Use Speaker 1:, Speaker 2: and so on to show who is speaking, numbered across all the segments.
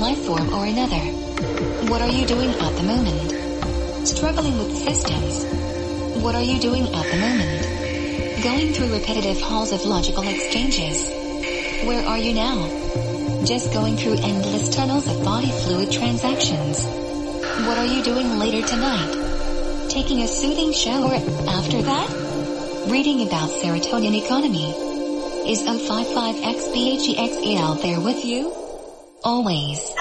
Speaker 1: life form or another. What are you doing at the moment? Struggling with systems. What are you doing at the moment? Going through repetitive halls of logical exchanges. Where are you now? Just going through endless tunnels of body fluid transactions. What are you doing later tonight? Taking a soothing shower after that? Reading about serotonin economy. Is O55XBHEXEL there with you? Always.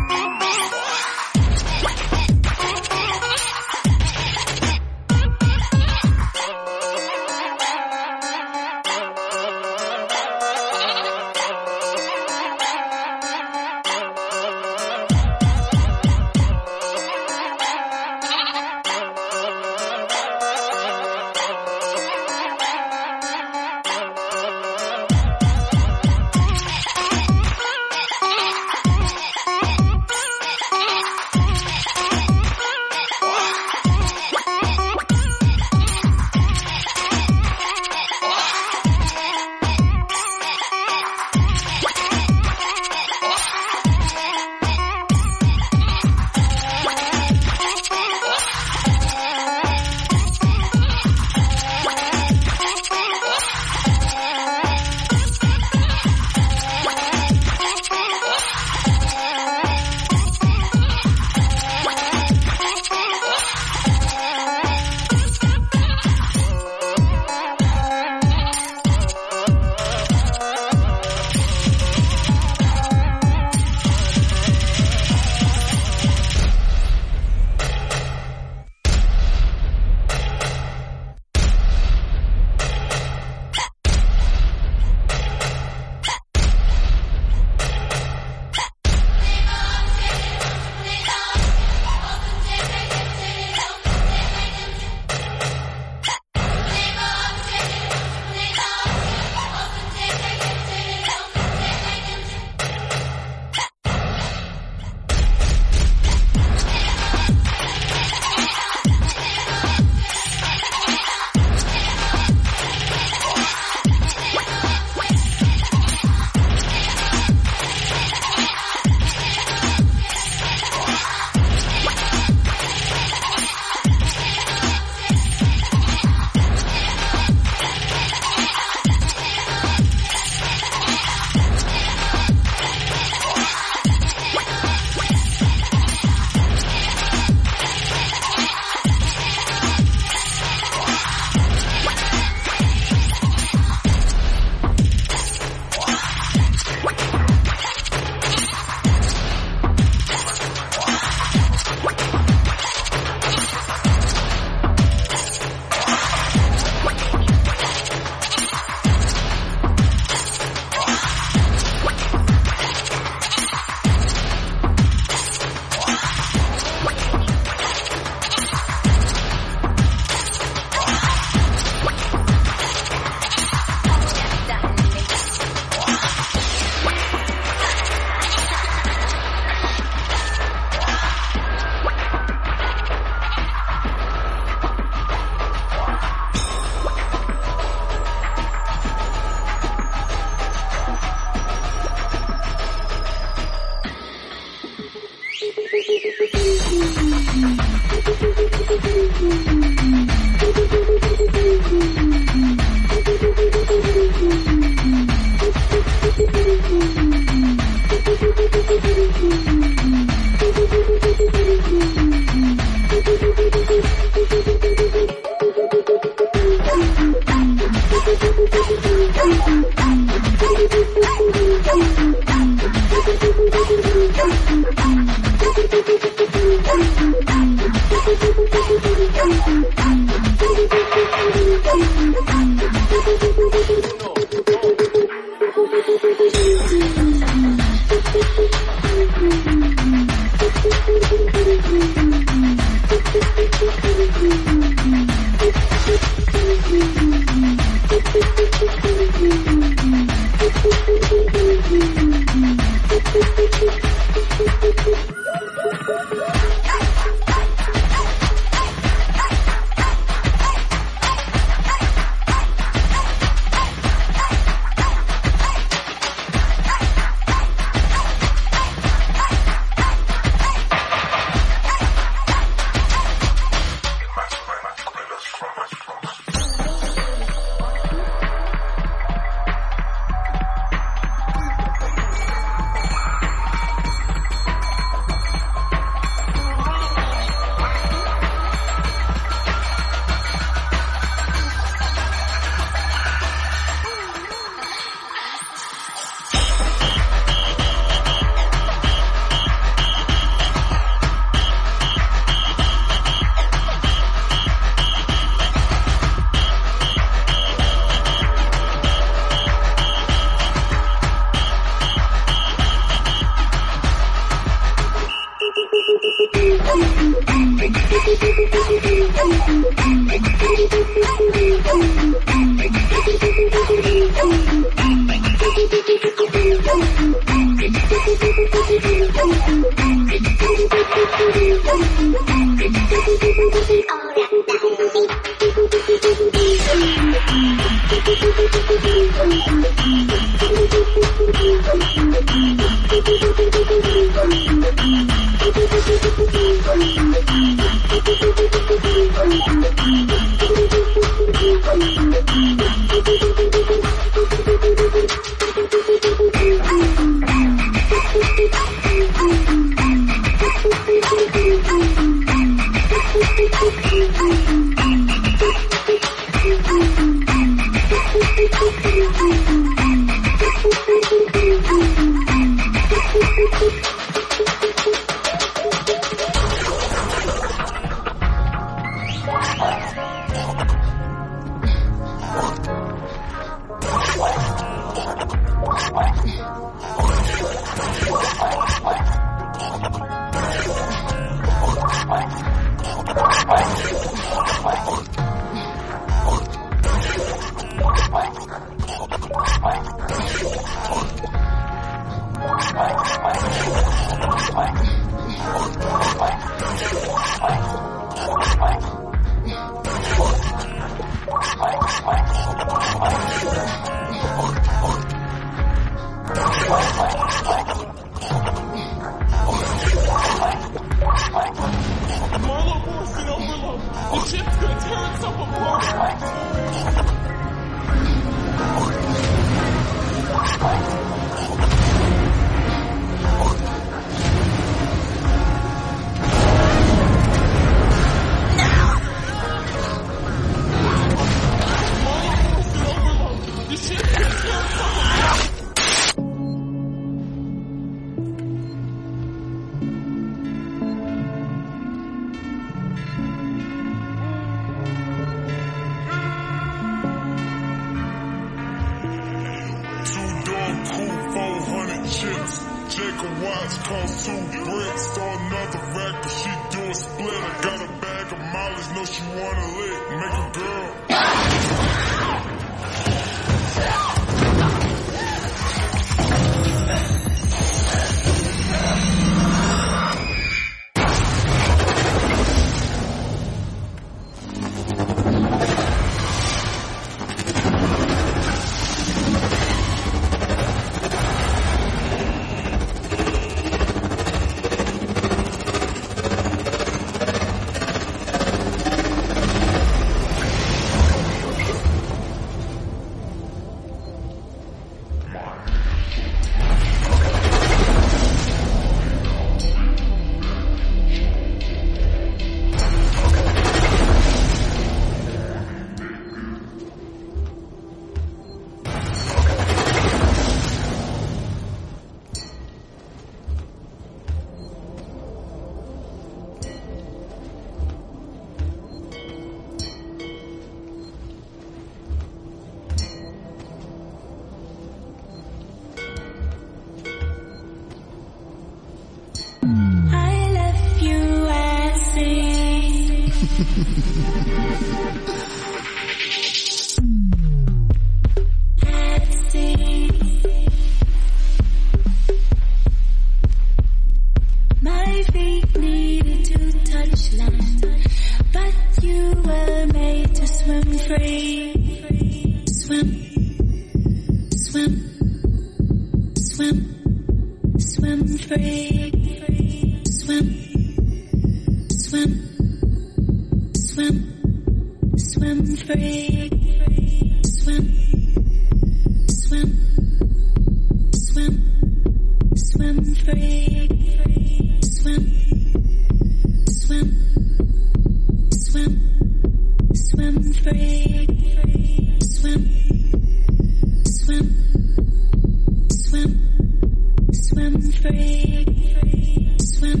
Speaker 2: Swim free. Swim,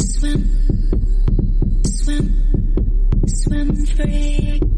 Speaker 2: swim, swim, swim free.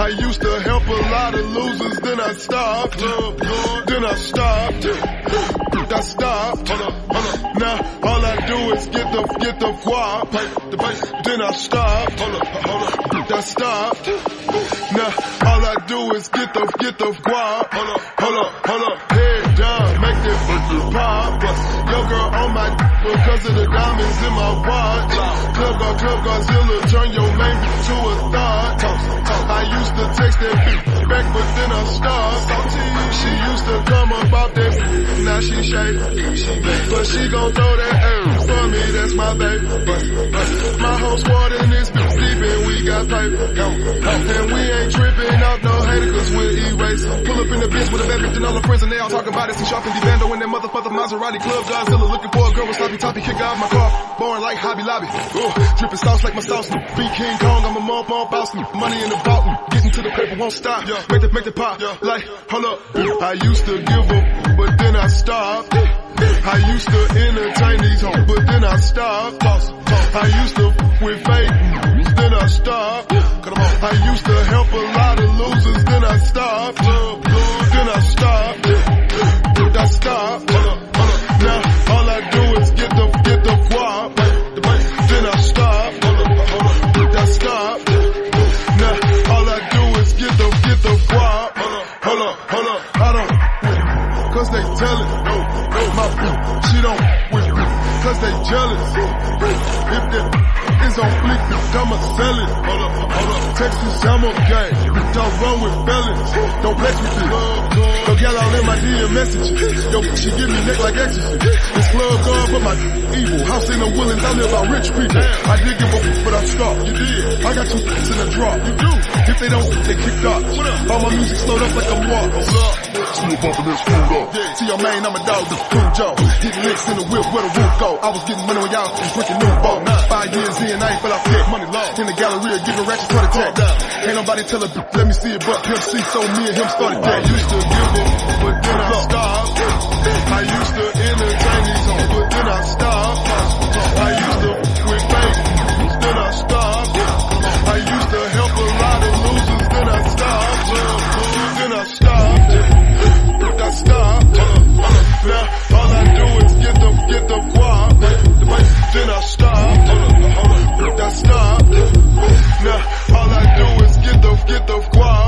Speaker 2: I
Speaker 3: used to help a lot of losers, then I stopped. Then I stopped. I stopped. Now all I do is get the get the guap. Then I stopped. I stopped. Now all I do is get the get the guap. Hold up, hold up, hold up. Head down, make this pop. Yo girl on my because of the diamonds in my watch. Club God, Club Godzilla, turn your bitch to a thought. I used to text that bitch back, but then I stopped. She used to come up off that now she shake. But she gon' throw that air for me, that's my baby. My whole squad in this bitch deep and we got paper. And we ain't tripping off no hater cause we're erasing. Pull up in the bitch with a bad bitch and all her friends and they all talking about it. See shopping Divando in that motherfucker Maserati Club. Godzilla looking for a girl with sloppy toppy. Kick out my car. Born like Hobby Lobby. Ooh, dripping sauce like my sauce. Be King Kong, I'm a mom, mom, boss. Money in the vault. Getting to the paper won't stop. Yeah. Make the, make the pop. Like, hold up. I used to give up, but then I stopped. I used to entertain these hoes, but then I stopped. I used to f- with fake, then I stopped. I used to help a lot of losers, then I stopped. Then I stopped. I stopped. Now all I do is get the get the guap. Then I stopped. I stopped. Now all I do is get the get the guap. Hold up, hold up, I don't. Cause they tell it. My she don't. Cause they jealous. If that is on fleek, I'ma sell it. Hold up, hold up. Texas, I'm okay. Don't run with felons. Don't flex with it. Yo, gal all in my DM messages. Yo, she give me neck like ecstasy. This club gone, but my evil. House ain't no willings. I live by rich people. I did give up, but I stopped. You did. I got two in the drop. You do. If they don't, they kicked off. All my music slowed up like I'm walking. Still bumping this food up. See your man, I'm a dog, the cool Joe. Hitting licks in the whip where the roof go. I was getting money when y'all was drinking new boat. Five years in, I ain't fell off yet. Money low. In the galleria, giving ratchets heart attack. Ain't nobody tell a let me see it, but Pimp C, so me and him started that. I Used to give up, but then I stopped. I used to entertain these hoes, but then I stopped. I used to quit fake, then I stopped. Get the guap. Then I stopped. I stopped. Now all I do is get the get the guap.